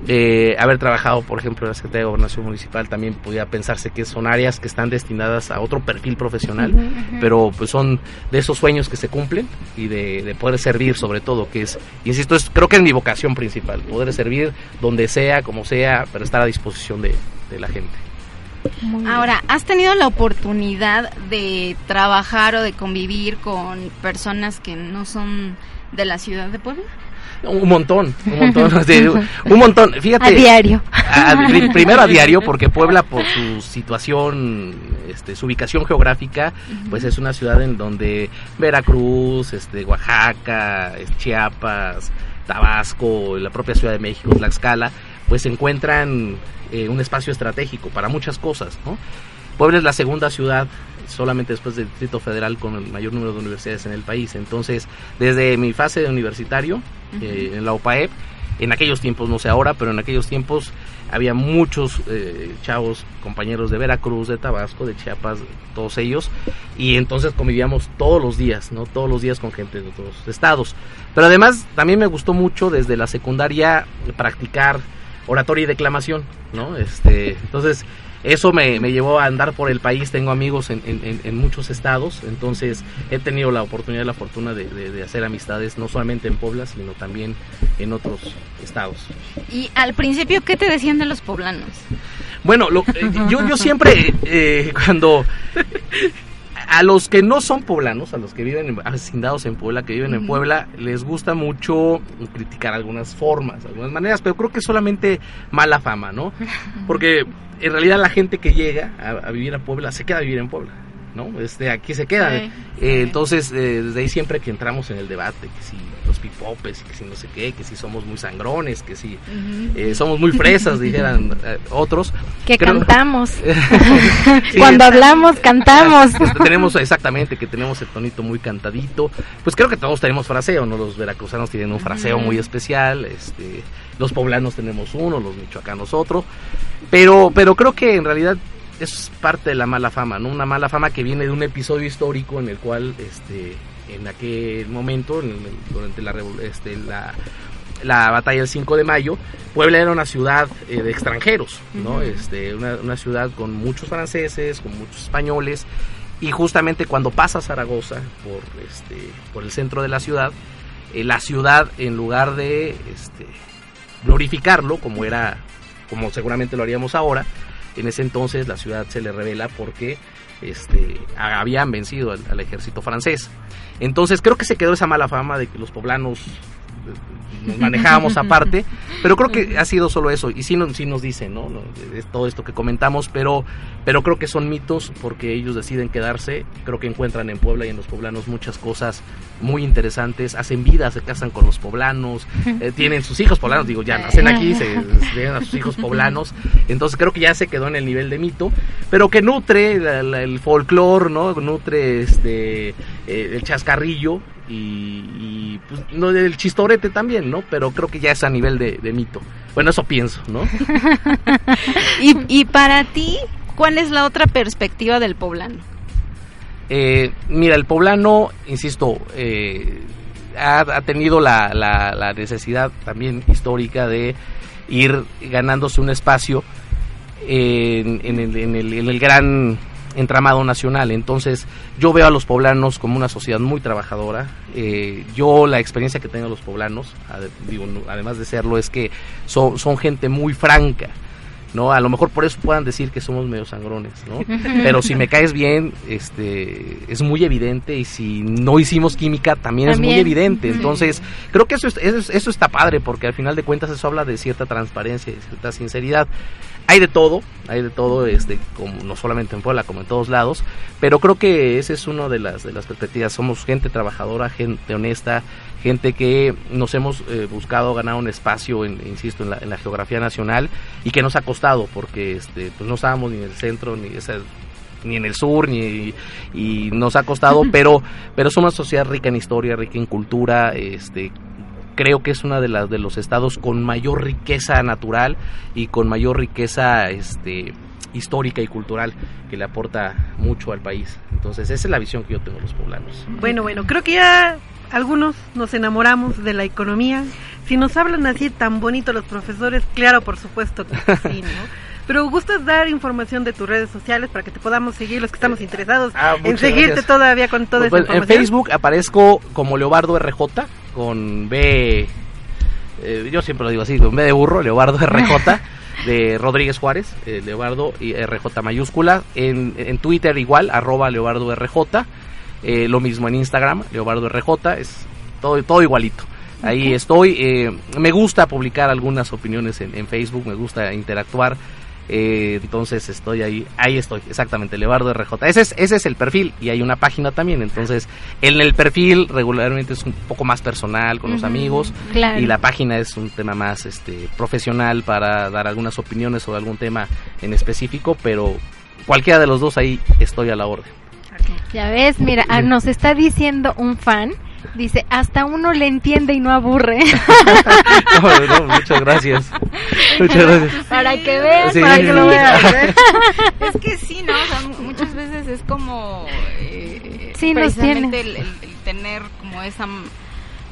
eh, haber trabajado, por ejemplo, en la Secretaría de Gobernación Municipal también podía pensarse que son áreas que están destinadas a otro perfil profesional, Ujú, ujú. pero pues son de esos sueños que se cumplen y de, de poder servir sobre todo, que es, insisto, es, creo que es mi vocación principal, poder servir donde sea, como sea, pero estar a disposición de, de la gente. Ahora, ¿has tenido la oportunidad de trabajar o de convivir con personas que no son de la ciudad de Puebla? Un montón, un montón, un montón. Fíjate. A diario. a- a- pri- primero a diario, porque Puebla, por su situación, este, su ubicación geográfica, pues es una ciudad en donde Veracruz, este, Oaxaca, Chiapas, Tabasco, la propia Ciudad de México, Tlaxcala, pues se encuentran eh, un espacio estratégico para muchas cosas, ¿no? Puebla es la segunda ciudad solamente después del Distrito Federal con el mayor número de universidades en el país. Entonces, desde mi fase de universitario eh, en la UPAEP, en aquellos tiempos, no sé ahora, pero en aquellos tiempos había muchos eh, chavos, compañeros de Veracruz, de Tabasco, de Chiapas, todos ellos, y entonces convivíamos todos los días, ¿no? Todos los días con gente de otros estados. Pero además también me gustó mucho desde la secundaria practicar oratoria y declamación, ¿no? Este, entonces eso me, me llevó a andar por el país, tengo amigos en, en- muchos estados, entonces he tenido la oportunidad y la fortuna de, de- de hacer amistades, no solamente en Puebla, sino también en otros estados. Y al principio, ¿qué te decían de los poblanos? Bueno, lo- eh, yo, yo siempre, eh, cuando a los que no son poblanos, a los que viven en, hacindados en Puebla, que viven en. Puebla, les gusta mucho criticar algunas formas, algunas maneras, pero creo que es solamente mala fama, ¿no? Porque en realidad la gente que llega a, a vivir a Puebla se queda a vivir en Puebla. ¿No? Este, aquí se queda. Sí, Eh, entonces, eh, desde ahí siempre que entramos en el debate, que si los pipopes, que si no sé qué, que si somos muy sangrones, que si eh, somos muy fresas, dijeran eh, otros. Que Creo- cantamos. Sí, Cuando hablamos, cantamos. Tenemos exactamente que tenemos el tonito muy cantadito. Pues creo que todos tenemos fraseo, ¿no? Los veracruzanos tienen un fraseo muy especial, este, los poblanos tenemos uno, los michoacanos otro. Pero, pero creo que en realidad es parte de la mala fama, ¿no? Una mala fama que viene de un episodio histórico en el cual, este, en aquel momento, en el- durante la, este, la, la batalla del 5 de mayo, Puebla era una ciudad eh, de extranjeros, ¿no? Este, una, una ciudad con muchos franceses, con muchos españoles, y justamente cuando pasa Zaragoza por, este, por el centro de la ciudad, eh, la ciudad en lugar de este, glorificarlo como era, como seguramente lo haríamos ahora, en ese entonces la ciudad se le revela porque este, habían vencido al, al ejército francés. Entonces creo que se quedó esa mala fama de que los poblanos nos manejábamos aparte, pero creo que ha sido solo eso, y sí, nos- sí nos dicen, ¿no? Todo esto que comentamos, pero, pero creo que son mitos porque ellos deciden quedarse, creo que encuentran en Puebla y en los poblanos muchas cosas muy interesantes, hacen vida, se casan con los poblanos, eh, tienen sus hijos poblanos, digo, ya nacen aquí, se, se a sus hijos poblanos, entonces creo que ya se quedó en el nivel de mito, pero que nutre la- la- el folclore, ¿no? Nutre este, eh, el chascarrillo y, y, pues, no, el chistorete también, ¿no? Pero creo que ya es a nivel de, de mito. Bueno, eso pienso, ¿no? Y, y para ti, ¿cuál es la otra perspectiva del poblano? Eh, mira, el poblano, insisto, eh, ha, ha tenido la, la- la necesidad también histórica de ir ganándose un espacio en, en el, en el- en el gran entramado nacional. Entonces, yo veo a los poblanos como una sociedad muy trabajadora. Eh, yo la experiencia que tengo de los poblanos, digo, además de serlo, es que son, son gente muy franca. ¿no? A lo mejor por eso puedan decir que somos medio sangrones, ¿no? Pero si me caes bien, este, es muy evidente y si no hicimos química también, es muy evidente. Entonces, creo que eso, es- eso, es- eso está padre porque al final de cuentas eso habla de cierta transparencia y de cierta sinceridad. Hay de todo, hay de todo, este, como no solamente en Puebla, como en todos lados, pero creo que esa es una de las, de las perspectivas. Somos gente trabajadora, gente honesta, gente que nos hemos eh, buscado ganar un espacio, en, insisto, en la, en la geografía nacional y que nos ha costado porque este, pues no estábamos ni en el centro ni esa ni en el sur ni y nos ha costado pero pero somos una sociedad rica en historia rica en cultura este creo que es una de las de los estados con mayor riqueza natural y con mayor riqueza este histórica y cultural que le aporta mucho al país entonces esa es la visión que yo tengo de los poblanos Bueno, bueno, creo que ya algunos nos enamoramos de la economía. Si nos hablan así tan bonito los profesores, claro, por supuesto que sí, ¿no? Pero gustas dar información de tus redes sociales para que te podamos seguir los que estamos interesados Ah, en seguirte gracias. todavía con toda Pues, esa en información. Facebook aparezco como Leobardo RJ con B eh, yo siempre lo digo así, con B de burro, Leobardo RJ de Rodríguez Juárez, eh, Leobardo y RJ mayúscula, en, en Twitter igual, arroba Leobardo RJ, eh, lo mismo en Instagram, Leobardo RJ, es todo, todo igualito. Ahí estoy, eh, me gusta publicar algunas opiniones en, en Facebook, me gusta interactuar, eh, entonces estoy ahí, ahí estoy, exactamente, Leobardo RJ. Ese es, ese es el perfil y hay una página también, entonces en el perfil regularmente es un poco más personal con los amigos claro. y la página es un tema más este profesional para dar algunas opiniones sobre algún tema en específico, pero cualquiera de los dos ahí estoy a la orden. Ya ves, mira, ah, nos está diciendo un fan, dice, hasta uno le entiende y no aburre. No, no, muchas gracias. Muchas gracias. Para que vean, Sí, para sí, que lo vean. es que sí, ¿no? O sea, mu- muchas veces es como... eh, Sí, nos precisamente tiene. el, el- el tener como esa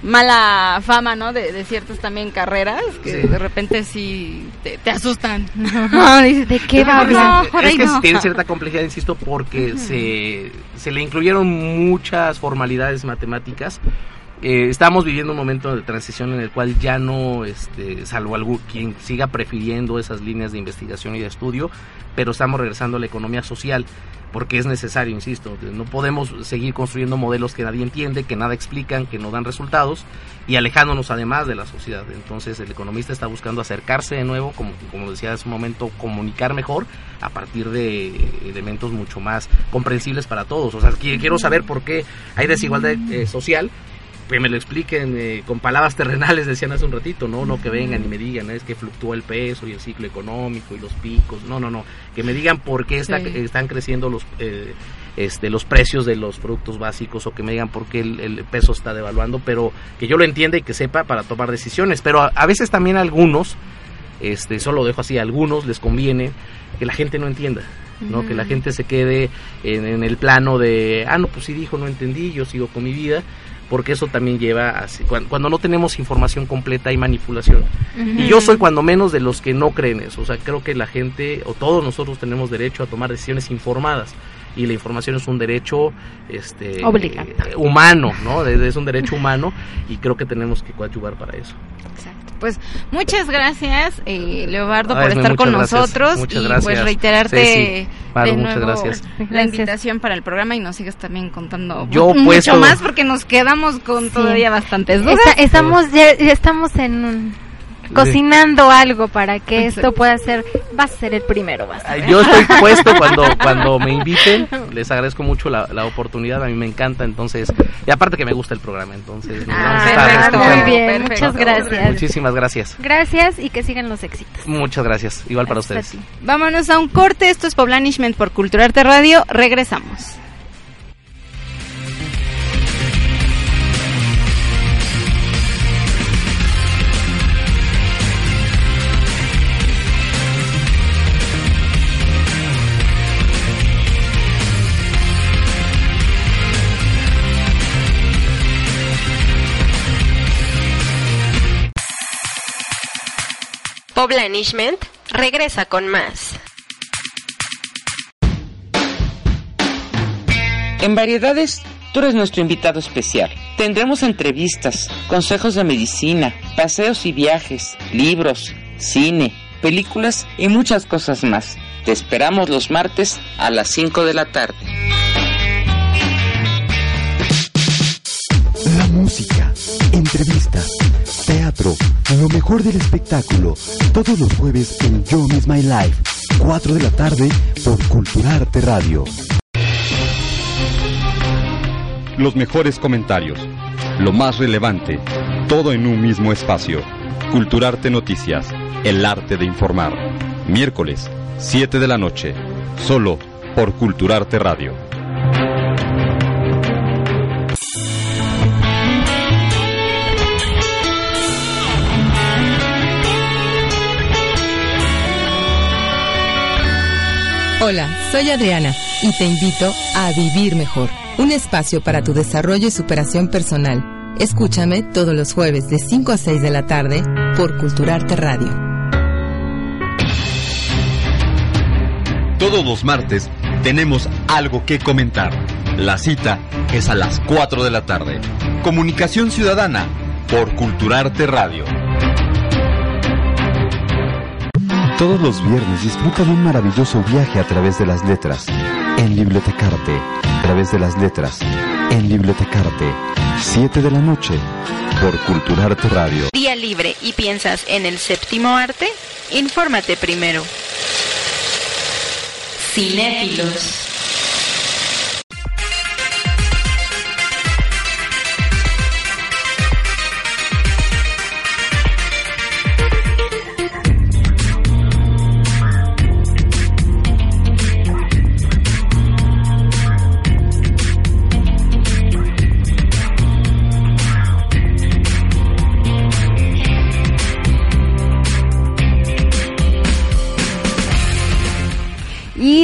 mala fama, ¿no? De, de ciertas también carreras que Sí. de repente sí te, te asustan. No, ¿de qué va a Es- hablar? es, por ahí que no. tiene cierta complejidad, insisto, porque se, se le incluyeron muchas formalidades matemáticas. Eh, estamos viviendo un momento de transición en el cual ya no, este, salvo algún, quien siga prefiriendo esas líneas de investigación y de estudio, pero estamos regresando a la economía social porque es necesario, insisto, no podemos seguir construyendo modelos que nadie entiende, que nada explican, que no dan resultados y alejándonos además de la sociedad. Entonces el economista está buscando acercarse de nuevo, como, como decía hace un momento, comunicar mejor a partir de elementos mucho más comprensibles para todos. O sea, qui- quiero saber por qué hay desigualdad eh, social que me lo expliquen eh, con palabras terrenales, decían hace un ratito, ¿no? No que vengan y me digan, es que fluctúa el peso y el ciclo económico y los picos. No, no, no. Que me digan por qué está- Sí. están creciendo los, eh, este, los precios de los productos básicos o que me digan por qué el, el peso está devaluando, pero que yo lo entienda y que sepa para tomar decisiones. Pero a, a veces también a algunos, este, solo lo dejo así, a algunos les conviene que la gente no entienda. ¿no? Que la gente se quede en, en el plano de, ah, no, pues sí dijo, no entendí, yo sigo con mi vida, porque eso también lleva a, cuando, cuando no tenemos información completa hay manipulación. Y yo soy cuando menos de los que no creen eso, o sea, creo que la gente, o todos nosotros tenemos derecho a tomar decisiones informadas. Y la información es un derecho este, Obligado. humano, ¿no? Es un derecho humano y creo que tenemos que coadyuvar para eso. Exacto. Pues muchas gracias, eh, Leobardo, Ay, por estar con gracias, nosotros muchas y gracias. pues reiterarte Maru, de muchas nuevo gracias. la Gracias. invitación para el programa y nos sigas también contando Yo, mucho puesto- más porque nos quedamos con todavía bastantes dudas. Está- estamos, ya, ya estamos en un- cocinando algo para que esto pueda ser, va a ser el primero, va a Yo estoy puesto cuando, cuando me inviten. Les agradezco mucho la, la oportunidad. A mí me encanta. Entonces, y aparte que me gusta el programa. Entonces, nos Ah, vamos a estar perfecto, escuchando. muy bien, muchas gracias. Muchísimas gracias. Gracias y que sigan los éxitos. Muchas gracias. Igual para ustedes. Vámonos a un corte, esto es Poblanishment por Culturarte Radio, regresamos. Poblanishment regresa con más. En Variedades, tú eres nuestro invitado especial. Tendremos entrevistas, consejos de medicina, paseos y viajes, libros, cine, películas y muchas cosas más. Te esperamos los martes a las 5 de la tarde. La música, entrevistas, teatro, lo mejor del espectáculo, todos los jueves en Yo Miss My Life, 4 de la tarde por Culturarte Radio. Los mejores comentarios, lo más relevante, todo en un mismo espacio. Culturarte Noticias, el arte de informar. Miércoles, 7 de la noche, solo por Culturarte Radio. Hola, soy Adriana y te invito a Vivir Mejor, un espacio para tu desarrollo y superación personal. Escúchame todos los jueves de 5 a 6 de la tarde por Culturarte Radio. Todos los martes tenemos algo que comentar. La cita es a las 4 de la tarde. Comunicación Ciudadana por Culturarte Radio. Todos los viernes disfruta de un maravilloso viaje a través de las letras. En Bibliotecarte, a través de las letras. En Bibliotecarte, 7 de la noche, por Culturarte Radio. Día libre y piensas en el séptimo arte? Infórmate primero. Cinéfilos.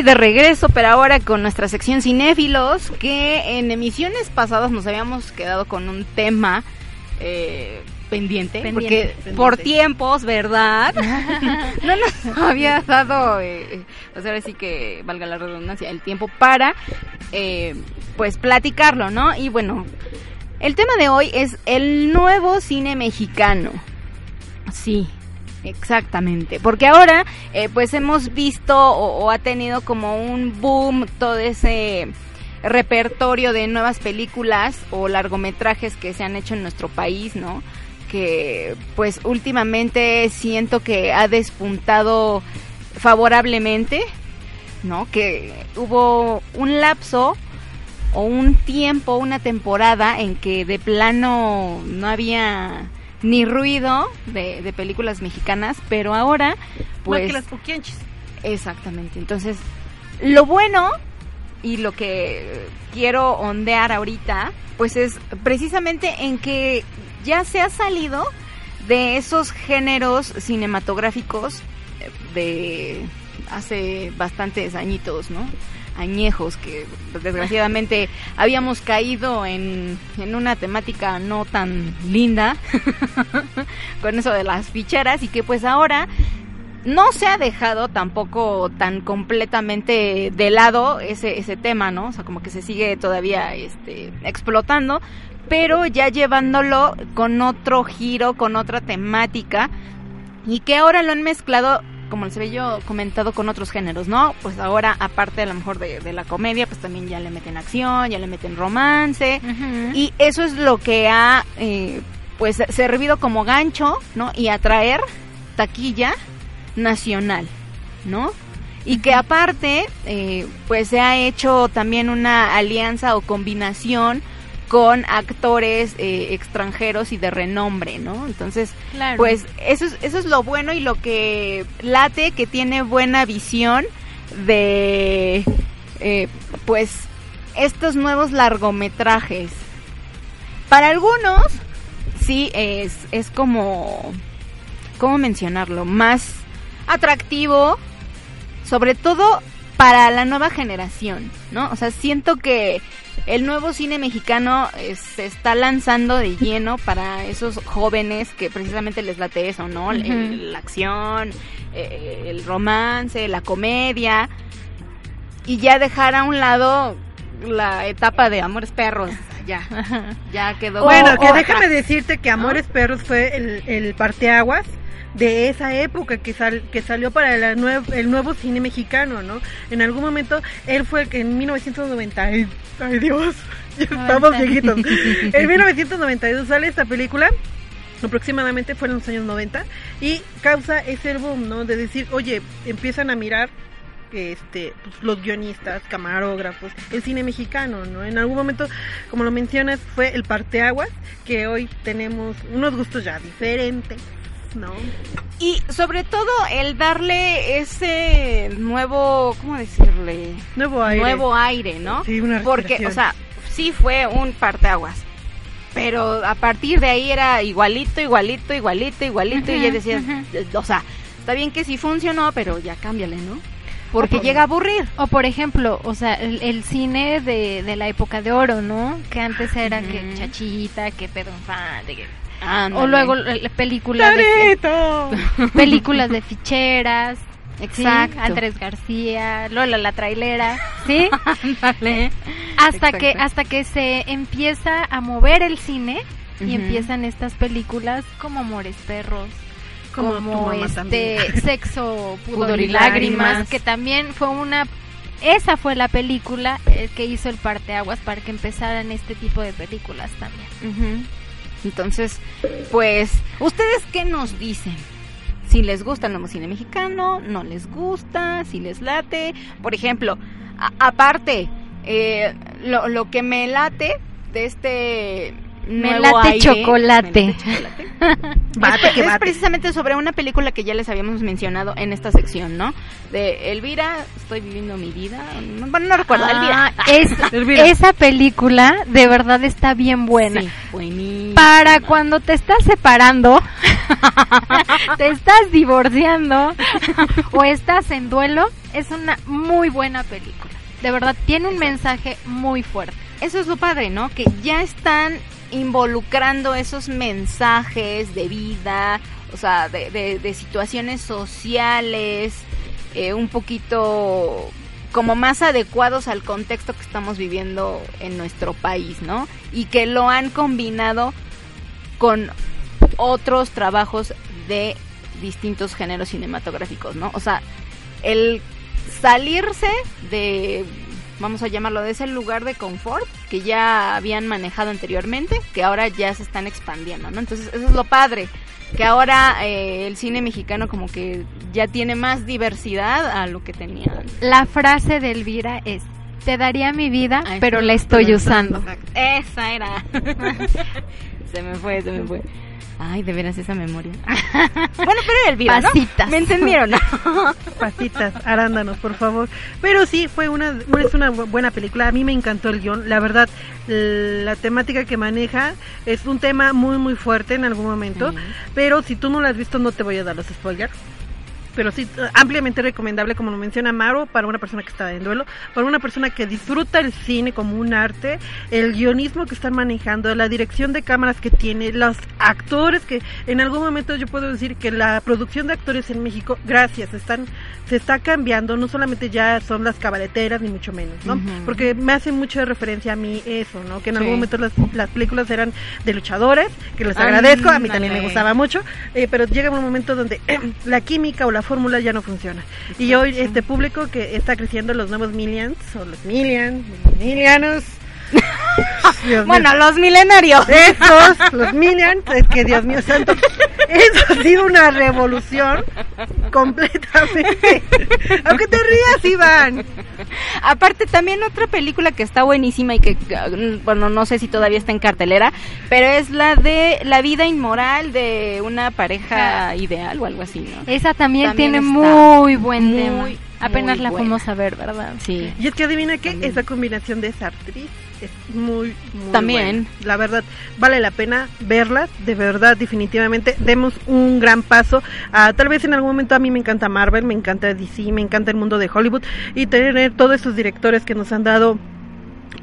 Y de regreso, pero ahora con nuestra sección cinéfilos, que en emisiones pasadas nos habíamos quedado con un tema eh, pendiente, Pendiente, porque pendiente. por tiempos, ¿verdad? no nos había dado, eh, pues ahora sí que valga la redundancia, el tiempo para, eh, pues platicarlo, ¿no? Y bueno, el tema de hoy es el nuevo cine mexicano. Sí, exactamente. Porque ahora, eh, pues hemos visto o, o ha tenido como un boom todo ese repertorio de nuevas películas o largometrajes que se han hecho en nuestro país, ¿no? Que pues últimamente siento que ha despuntado favorablemente, ¿no? Que hubo un lapso o un tiempo, una temporada en que de plano no había ni ruido de, de películas mexicanas, pero ahora, Pues, que las puquianchis. Exactamente. Entonces, lo bueno y lo que quiero ondear ahorita, pues es precisamente en que ya se ha salido de esos géneros cinematográficos de hace bastantes añitos, ¿no? Añejos que desgraciadamente habíamos caído en, en una temática no tan linda con eso de las ficheras y que pues ahora no se ha dejado tampoco tan completamente de lado ese, ese tema, ¿no? O sea, como que se sigue todavía este, explotando, pero ya llevándolo con otro giro, con otra temática, y que ahora lo han mezclado, como les había yo comentado, con otros géneros, ¿no? Pues ahora, aparte a lo mejor de, de la comedia, pues también ya le meten acción, ya le meten romance, y eso es lo que ha, eh, pues, servido como gancho, ¿no? Y atraer taquilla nacional, ¿no? Y que aparte, eh, pues se ha hecho también una alianza o combinación con actores eh, extranjeros y de renombre, ¿no? Entonces, Claro. pues eso es, eso es lo bueno y lo que late, que tiene buena visión de, eh, pues, estos nuevos largometrajes. Para algunos, sí, es, es como, ¿cómo mencionarlo? Más atractivo, sobre todo para la nueva generación, ¿no? O sea, siento que el nuevo cine mexicano eh, se está lanzando de lleno para esos jóvenes que precisamente les late eso, ¿no? El- la acción, eh, el romance, la comedia, y ya dejar a un lado la etapa de Amores Perros, ya, ya quedó. Bueno, que o- déjame decirte que Amores Perros fue el, el parteaguas de esa época que sal, que salió para la el nuevo cine mexicano, ¿no? En algún momento él fue el que en 1990, ay, ay Dios, ya estamos viejitos. En 1992 sale esta película aproximadamente fueron los años 90 y causa ese boom, ¿no? De decir, oye, empiezan a mirar este pues, los guionistas, camarógrafos, el cine mexicano, ¿no? En algún momento, como lo mencionas, fue el parteaguas que hoy tenemos unos gustos ya diferentes, ¿no? Y sobre todo el darle ese nuevo, ¿cómo decirle? Nuevo aire. Nuevo aire, ¿no? Sí, una Porque, o sea, sí fue un parteaguas. Pero a partir de ahí era igualito, igualito, igualito, igualito. y ya decías, o sea, está bien que sí funcionó, pero ya cámbiale, ¿no? Porque por- llega a aburrir. O por ejemplo, o sea, el, el cine de, de la época de oro, ¿no? Que antes era que. Chachita, que Pedro Infante, que... Ándale. O luego eh, películas de, películas de ficheras. ¿sí? Exacto. Andrés García, Lola la trailera, ¿sí? Ándale. hasta que hasta que se empieza a mover el cine y empiezan estas películas como Amores Perros, Como como, este también. Sexo, pudor, Pudor y lágrimas, lágrimas. que también fue una esa fue la película eh, que hizo el parteaguas para que empezaran este tipo de películas también. Entonces, pues, ¿ustedes qué nos dicen? Si les gusta el nuevo cine mexicano, no les gusta, si les late. Por ejemplo, aparte, eh, lo, lo que me late de este Me late aire, chocolate. me late chocolate, Bate es, que es precisamente sobre una película que ya les habíamos mencionado en esta sección, ¿no? De Elvira, estoy viviendo mi vida. No, bueno, no recuerdo, Elvira. Ah, es- Elvira. esa película de verdad está bien buena. Sí, buenísima. Para cuando te estás separando, te estás divorciando o estás en duelo, es una muy buena película. De verdad, tiene un mensaje muy fuerte. Eso es lo padre, ¿no? Que ya están involucrando esos mensajes de vida, o sea, de, de- de situaciones sociales, eh, un poquito como más adecuados al contexto que estamos viviendo en nuestro país, ¿no? Y que lo han combinado con otros trabajos de distintos géneros cinematográficos, ¿no? O sea, el salirse de, vamos a llamarlo, de ese lugar de confort que ya habían manejado anteriormente, que ahora ya se están expandiendo, ¿no? Entonces, eso es lo padre, que ahora eh, el cine mexicano como que ya tiene más diversidad a lo que tenía antes. La frase de Elvira es, te daría mi vida, Ay, pero sí, la estoy usando. Exacto. Esa era. se me fue, se me fue. Ay, de veras esa memoria. bueno, pero Elvira, ¿no? Pasitas. ¿Me entendieron? Pasitas, arándanos, por favor. Pero sí, fue una, es una bu- buena película. A mí me encantó el guion. La verdad, la temática que maneja es un tema muy, muy fuerte en algún momento. Pero si tú no la has visto, no te voy a dar los spoilers. Pero sí, ampliamente recomendable, como lo menciona Maro, para una persona que está en duelo, para una persona que disfruta el cine como un arte, el guionismo que están manejando, la dirección de cámaras que tiene, los actores que en algún momento yo puedo decir que la producción de actores en México, gracias, están se está cambiando, no solamente ya son las cabareteras ni mucho menos, ¿no? Porque me hace mucho referencia a mí eso, ¿no? Que en Sí. algún momento las, las películas eran de luchadores, que les agradezco, a mí también me gustaba mucho, eh, pero llega un momento donde la química o la fórmula ya no funciona. Y hoy este público que está creciendo, los nuevos millions, o los millions, millianos, Dios mío. bueno, los milenarios. Esos, los Minions, es que Dios mío santo, eso ha sido una revolución completamente. Aunque te rías, Iván. Aparte también otra película que está buenísima y que, bueno, no sé si todavía está en cartelera, pero es la de La vida inmoral de una pareja ideal o algo así, ¿no? Esa también, También tiene muy buen muy, tema. Apenas la buena. fuimos a ver, ¿verdad? Sí. Y es que adivina qué, También. esa combinación de esa actriz es muy, muy También. buena. La verdad, vale la pena verla, de verdad, definitivamente. Demos un gran paso. a tal vez en algún momento a mí me encanta Marvel, me encanta DC, me encanta el mundo de Hollywood y tener todos esos directores que nos han dado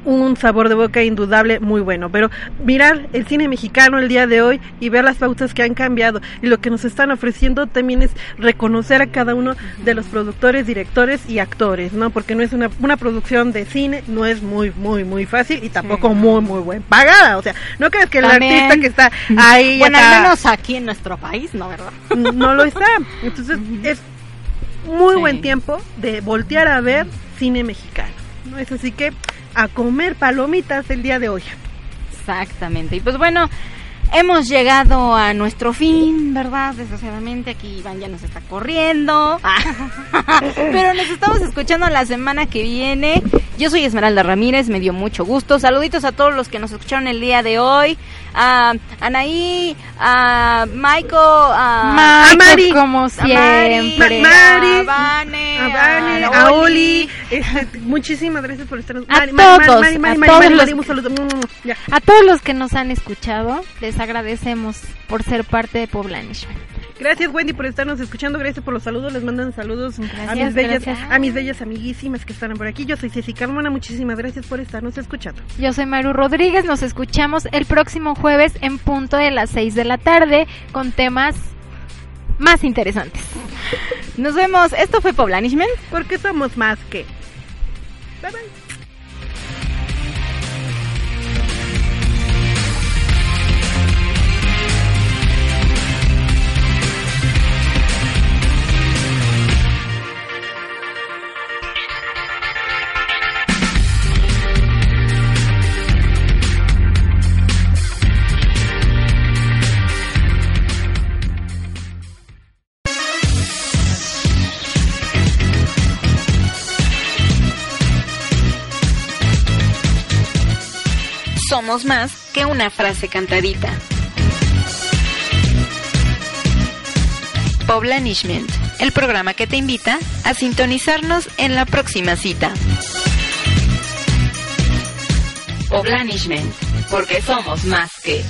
un sabor de boca indudable muy bueno. Pero mirar el cine mexicano el día de hoy y ver las pautas que han cambiado y lo que nos están ofreciendo también es reconocer a cada uno de los productores, directores y actores, ¿no? Porque no es una, una producción de cine, no es muy, muy, muy fácil y tampoco muy, muy buen pagada. O sea, no crees que el También. artista que está ahí. Bueno, está- al menos aquí en nuestro país, ¿no, verdad? no lo está. Entonces es muy Sí. buen tiempo de voltear a ver cine mexicano. ¿no? Es así que a comer palomitas el día de hoy. Exactamente. Y pues bueno, hemos llegado a nuestro fin, ¿verdad? Desgraciadamente aquí Iván ya nos está corriendo. Pero nos estamos escuchando la semana que viene. Yo soy Esmeralda Ramírez, me dio mucho gusto. Saluditos a todos los que nos escucharon el día de hoy. A Anaí, a Michael, a, A Mari. como a siempre. Ma- Mari, a Vane, A Vane, a a Oli, este, muchísimas gracias por estar. A todos, a todos los que-. A nos han escuchado, les agradecemos por ser parte de Poblanishment. Gracias Wendy por estarnos escuchando, gracias por los saludos, les mandan saludos a mis bellas, gracias. a mis bellas amiguísimas que están por aquí. Yo soy Ceci Carmona, muchísimas gracias por estarnos escuchando. Yo soy Maru Rodríguez, nos escuchamos el próximo jueves en punto de las 6 de la tarde con temas más interesantes. Nos vemos. Esto fue Poblanishment. Porque somos más que. Bye bye. Somos más que una frase cantadita. Poblanishment, el programa que te invita a sintonizarnos en la próxima cita. Poblanishment, porque somos más que.